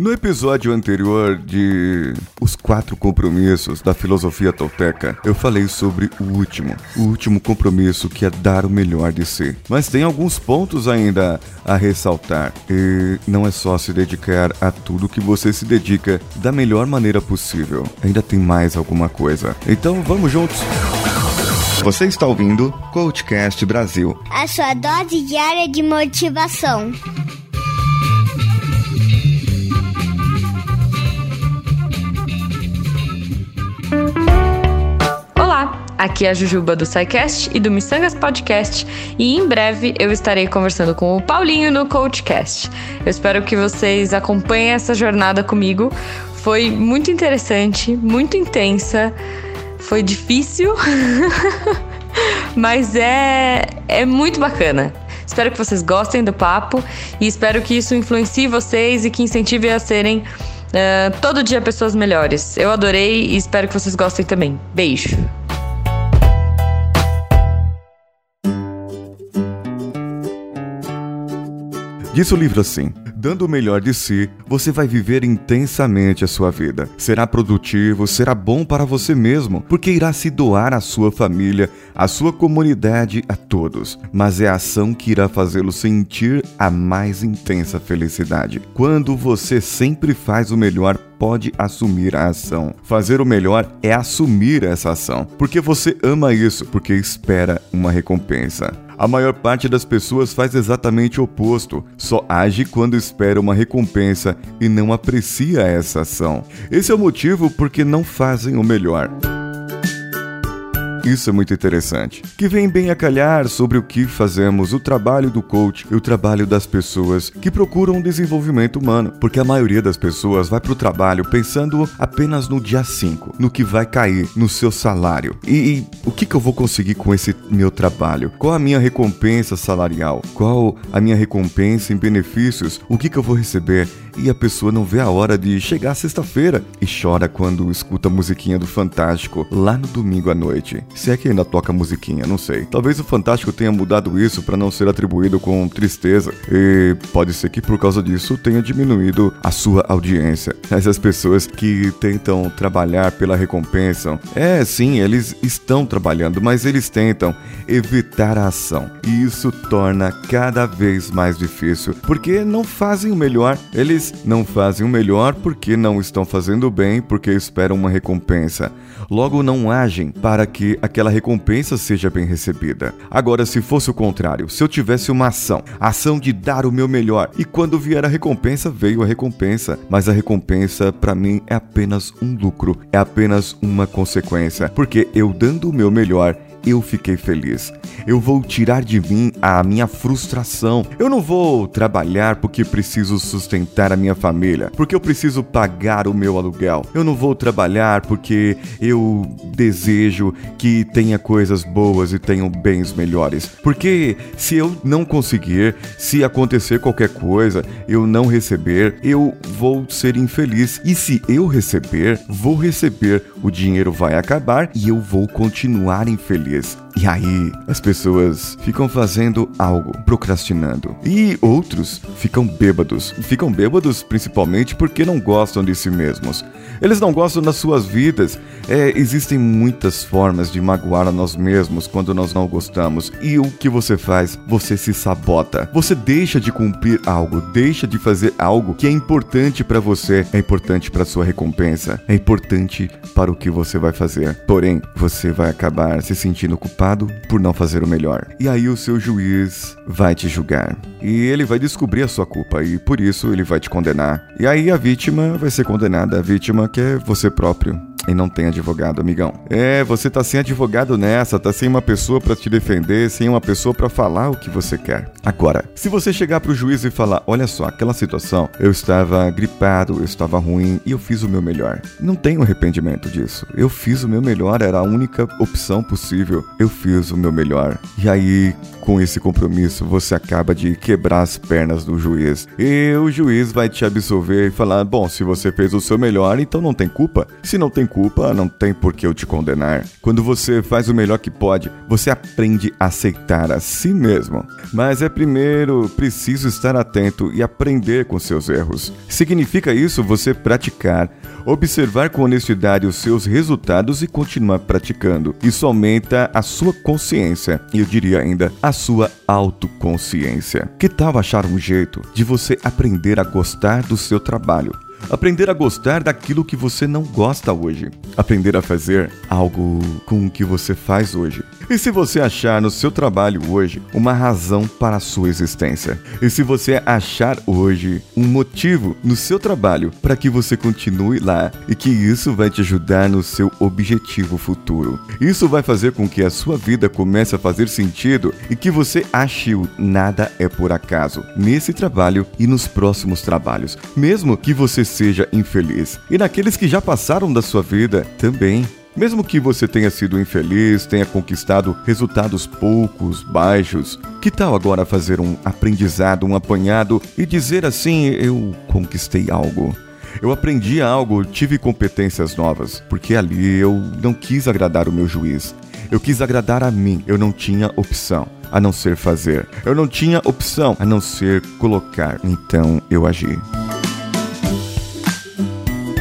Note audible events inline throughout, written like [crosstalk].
No episódio anterior de Os Quatro Compromissos da Filosofia Tolteca, eu falei sobre o último, o último compromisso que é dar o melhor de si. Mas tem alguns pontos ainda a ressaltar. E não é só se dedicar a tudo que você se dedica da melhor maneira possível. Ainda tem mais alguma coisa. Então vamos juntos. Você está ouvindo Coachcast Brasil. A sua dose diária de motivação. Aqui é a Jujuba do SciCast e do Missangas Podcast e em breve eu estarei conversando com o Paulinho no Coachcast. Eu espero que vocês acompanhem essa jornada comigo. Foi muito interessante, muito intensa, foi difícil, [laughs] mas é, é muito bacana. Espero que vocês gostem do papo e espero que isso influencie vocês e que incentive a serem Uh, todo dia pessoas melhores. Eu adorei e espero que vocês gostem também. Beijo! Diz o livro assim: dando o melhor de si, você vai viver intensamente a sua vida. Será produtivo, será bom para você mesmo, porque irá se doar à sua família, à sua comunidade, a todos. Mas é a ação que irá fazê-lo sentir a mais intensa felicidade. Quando você sempre faz o melhor pode assumir a ação. Fazer o melhor é assumir essa ação, porque você ama isso, porque espera uma recompensa. A maior parte das pessoas faz exatamente o oposto, só age quando espera uma recompensa e não aprecia essa ação. Esse é o motivo porque não fazem o melhor. Isso é muito interessante. Que vem bem a calhar sobre o que fazemos, o trabalho do coach e o trabalho das pessoas que procuram desenvolvimento humano. Porque a maioria das pessoas vai para o trabalho pensando apenas no dia 5, no que vai cair no seu salário. E, e o que, que eu vou conseguir com esse meu trabalho? Qual a minha recompensa salarial? Qual a minha recompensa em benefícios? O que, que eu vou receber? E a pessoa não vê a hora de chegar sexta-feira e chora quando escuta a musiquinha do Fantástico lá no domingo à noite. Se é que ainda toca musiquinha, não sei. Talvez o Fantástico tenha mudado isso para não ser atribuído com tristeza. E pode ser que por causa disso tenha diminuído a sua audiência. Essas pessoas que tentam trabalhar pela recompensa, é sim, eles estão trabalhando, mas eles tentam evitar a ação. E isso torna cada vez mais difícil, porque não fazem o melhor. Eles não fazem o melhor porque não estão fazendo bem, porque esperam uma recompensa. Logo não agem para que aquela recompensa seja bem recebida. Agora, se fosse o contrário, se eu tivesse uma ação, ação de dar o meu melhor, e quando vier a recompensa, veio a recompensa, mas a recompensa para mim é apenas um lucro, é apenas uma consequência, porque eu dando o meu melhor, eu fiquei feliz. Eu vou tirar de mim a minha frustração. Eu não vou trabalhar porque preciso sustentar a minha família, porque eu preciso pagar o meu aluguel. Eu não vou trabalhar porque eu desejo que tenha coisas boas e tenham bens melhores. Porque se eu não conseguir, se acontecer qualquer coisa, eu não receber, eu vou ser infeliz. E se eu receber, vou receber, o dinheiro vai acabar e eu vou continuar infeliz. E aí, as pessoas ficam fazendo algo, procrastinando. E outros ficam bêbados. Ficam bêbados principalmente porque não gostam de si mesmos. Eles não gostam das suas vidas. É, existem muitas formas de magoar a nós mesmos quando nós não gostamos. E o que você faz? Você se sabota. Você deixa de cumprir algo, deixa de fazer algo que é importante para você, é importante para sua recompensa, é importante para o que você vai fazer. Porém, você vai acabar se sentindo culpado por não fazer o melhor. E aí o seu juiz vai te julgar. E ele vai descobrir a sua culpa e por isso ele vai te condenar. E aí a vítima vai ser condenada, a vítima que é você próprio e não tem advogado, amigão. É, você tá sem advogado nessa, tá sem uma pessoa para te defender, sem uma pessoa para falar o que você quer. Agora, se você chegar pro juiz e falar: "Olha só, aquela situação, eu estava gripado, eu estava ruim e eu fiz o meu melhor". Não tenho arrependimento disso. Eu fiz o meu melhor, era a única opção possível. Eu fiz o meu melhor. E aí, com esse compromisso, você acaba de quebrar as pernas do juiz. E o juiz vai te absolver e falar: "Bom, se você fez o seu melhor, então não tem culpa. Se não tem culpa, não tem por que eu te condenar. Quando você faz o melhor que pode, você aprende a aceitar a si mesmo. Mas é primeiro preciso estar atento e aprender com seus erros. Significa isso você praticar, observar com honestidade os seus resultados e continuar praticando. Isso aumenta a sua consciência e eu diria ainda a sua autoconsciência. Que tal achar um jeito de você aprender a gostar do seu trabalho? Aprender a gostar daquilo que você não gosta hoje. Aprender a fazer algo com o que você faz hoje. E se você achar no seu trabalho hoje uma razão para a sua existência? E se você achar hoje um motivo no seu trabalho para que você continue lá e que isso vai te ajudar no seu objetivo futuro? Isso vai fazer com que a sua vida comece a fazer sentido e que você ache o nada é por acaso nesse trabalho e nos próximos trabalhos, mesmo que você seja infeliz. E naqueles que já passaram da sua vida também. Mesmo que você tenha sido infeliz, tenha conquistado resultados poucos, baixos, que tal agora fazer um aprendizado, um apanhado e dizer assim: eu conquistei algo? Eu aprendi algo, tive competências novas, porque ali eu não quis agradar o meu juiz. Eu quis agradar a mim, eu não tinha opção a não ser fazer. Eu não tinha opção a não ser colocar. Então eu agi.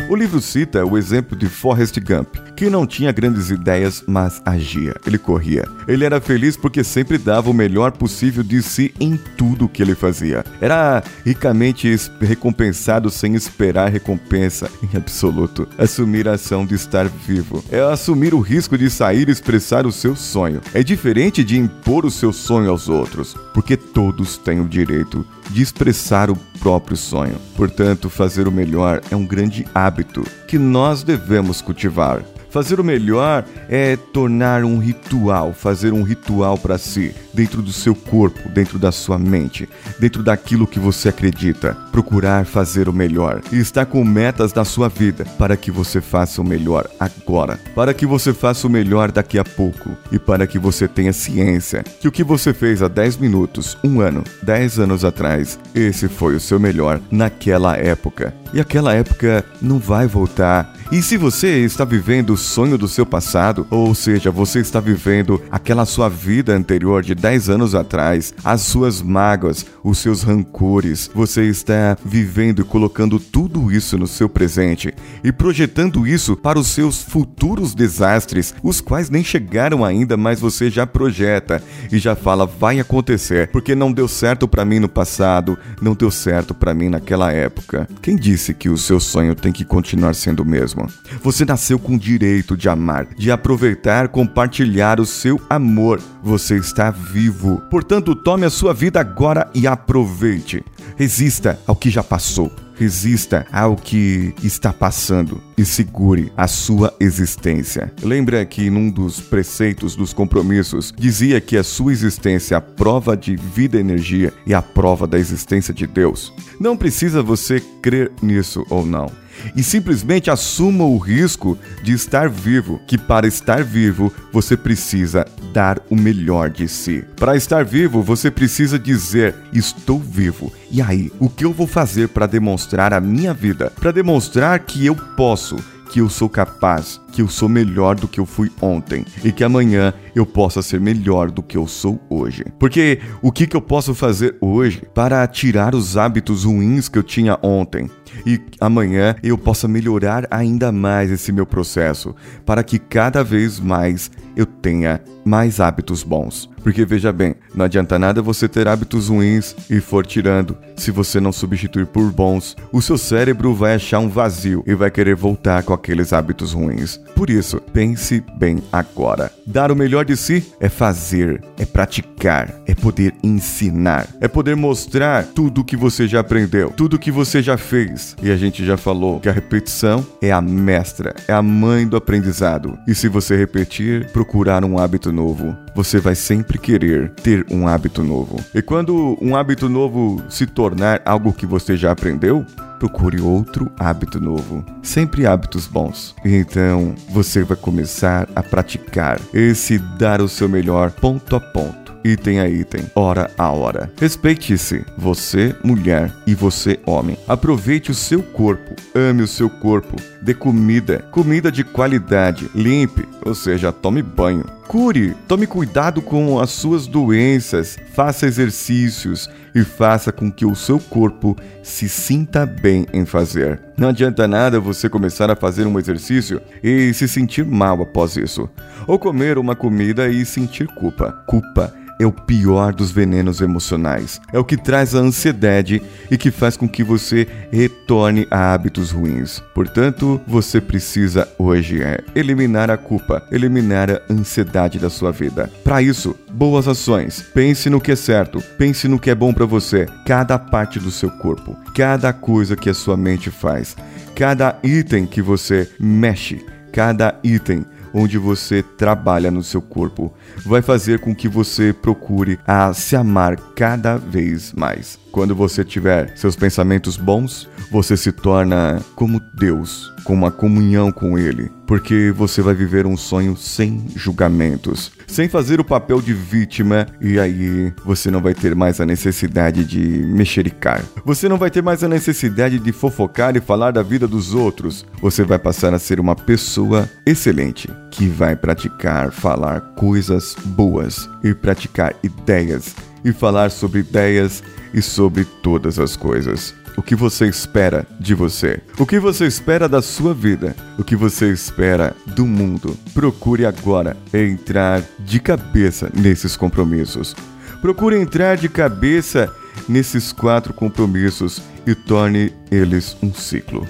O livro cita o exemplo de Forrest Gump, que não tinha grandes ideias, mas agia. Ele corria. Ele era feliz porque sempre dava o melhor possível de si em tudo que ele fazia. Era ricamente recompensado sem esperar recompensa [laughs] em absoluto. Assumir a ação de estar vivo é assumir o risco de sair e expressar o seu sonho. É diferente de impor o seu sonho aos outros, porque todos têm o direito de expressar o próprio sonho. Portanto, fazer o melhor é um grande hábito que nós devemos cultivar. Fazer o melhor é tornar um ritual, fazer um ritual para si, dentro do seu corpo, dentro da sua mente, dentro daquilo que você acredita. Procurar fazer o melhor e estar com metas na sua vida para que você faça o melhor agora, para que você faça o melhor daqui a pouco e para que você tenha ciência que o que você fez há 10 minutos, um ano, 10 anos atrás, esse foi o seu melhor naquela época. E aquela época não vai voltar. E se você está vivendo o sonho do seu passado, ou seja, você está vivendo aquela sua vida anterior de 10 anos atrás, as suas mágoas, os seus rancores, você está vivendo e colocando tudo isso no seu presente e projetando isso para os seus futuros desastres, os quais nem chegaram ainda, mas você já projeta e já fala vai acontecer, porque não deu certo para mim no passado, não deu certo para mim naquela época. Quem disse que o seu sonho tem que continuar sendo o mesmo? Você nasceu com o direito de amar, de aproveitar, compartilhar o seu amor. Você está vivo. Portanto, tome a sua vida agora e aproveite. Resista ao que já passou. Resista ao que está passando e segure a sua existência. Lembra que num dos preceitos dos compromissos dizia que a sua existência é a prova de vida e energia e a prova da existência de Deus. Não precisa você crer nisso ou não e simplesmente assuma o risco de estar vivo, que para estar vivo você precisa dar o melhor de si. Para estar vivo, você precisa dizer: Estou vivo. E aí, o que eu vou fazer para demonstrar a minha vida? Para demonstrar que eu posso que eu sou capaz, que eu sou melhor do que eu fui ontem e que amanhã eu possa ser melhor do que eu sou hoje. Porque o que, que eu posso fazer hoje para tirar os hábitos ruins que eu tinha ontem? E amanhã eu possa melhorar ainda mais esse meu processo, para que cada vez mais eu tenha mais hábitos bons. Porque veja bem, não adianta nada você ter hábitos ruins e for tirando. Se você não substituir por bons, o seu cérebro vai achar um vazio e vai querer voltar com aqueles hábitos ruins. Por isso, pense bem agora. Dar o melhor de si é fazer, é praticar, é poder ensinar, é poder mostrar tudo o que você já aprendeu, tudo o que você já fez. E a gente já falou que a repetição é a mestra, é a mãe do aprendizado. E se você repetir, procurar um hábito novo, você vai sempre querer ter um hábito novo. E quando um hábito novo se tornar algo que você já aprendeu, procure outro hábito novo. Sempre hábitos bons. Então você vai começar a praticar esse dar o seu melhor ponto a ponto item a item, hora a hora. Respeite-se, você, mulher, e você, homem. Aproveite o seu corpo, ame o seu corpo, dê comida, comida de qualidade, limpe, ou seja, tome banho. Cure, tome cuidado com as suas doenças, faça exercícios e faça com que o seu corpo se sinta bem em fazer. Não adianta nada você começar a fazer um exercício e se sentir mal após isso, ou comer uma comida e sentir culpa. Culpa é o pior dos venenos emocionais. É o que traz a ansiedade e que faz com que você retorne a hábitos ruins. Portanto, você precisa hoje é eliminar a culpa, eliminar a ansiedade da sua vida. Para isso, boas ações. Pense no que é certo, pense no que é bom para você. Cada parte do seu corpo, cada coisa que a sua mente faz, cada item que você mexe, cada item onde você trabalha no seu corpo vai fazer com que você procure a se amar cada vez mais. Quando você tiver seus pensamentos bons, você se torna como Deus, com uma comunhão com Ele, porque você vai viver um sonho sem julgamentos, sem fazer o papel de vítima, e aí você não vai ter mais a necessidade de mexericar. Você não vai ter mais a necessidade de fofocar e falar da vida dos outros. Você vai passar a ser uma pessoa excelente, que vai praticar falar coisas boas e praticar ideias e falar sobre ideias e sobre todas as coisas. O que você espera de você? O que você espera da sua vida? O que você espera do mundo? Procure agora entrar de cabeça nesses compromissos. Procure entrar de cabeça nesses quatro compromissos e torne eles um ciclo.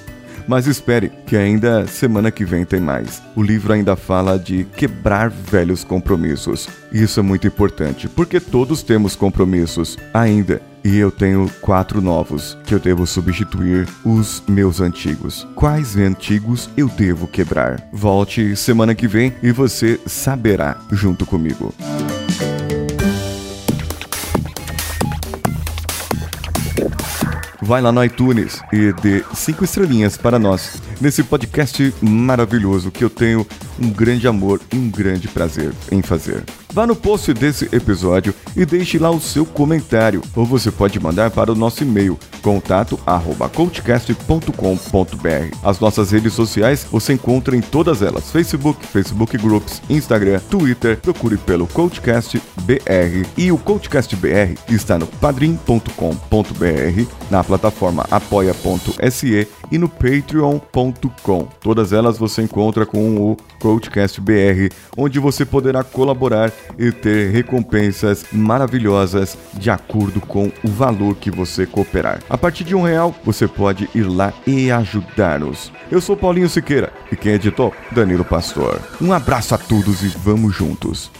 Mas espere, que ainda semana que vem tem mais. O livro ainda fala de quebrar velhos compromissos. Isso é muito importante, porque todos temos compromissos ainda. E eu tenho quatro novos que eu devo substituir os meus antigos. Quais antigos eu devo quebrar? Volte semana que vem e você saberá junto comigo. vai lá no iTunes e dê cinco estrelinhas para nós nesse podcast maravilhoso que eu tenho um grande amor e um grande prazer em fazer. Vá no post desse episódio e deixe lá o seu comentário, ou você pode mandar para o nosso e-mail contato@coachcast.com.br. As nossas redes sociais você encontra em todas elas: Facebook, Facebook Groups, Instagram, Twitter. Procure pelo Coachcast BR e o Coachcast BR está no padrim.com.br, na plataforma apoia.se e no patreon.com. Todas elas você encontra com o Coachcast BR, onde você poderá colaborar e ter recompensas maravilhosas de acordo com o valor que você cooperar. A partir de um real, você pode ir lá e ajudar-nos. Eu sou Paulinho Siqueira e quem editou? Danilo Pastor. Um abraço a todos e vamos juntos.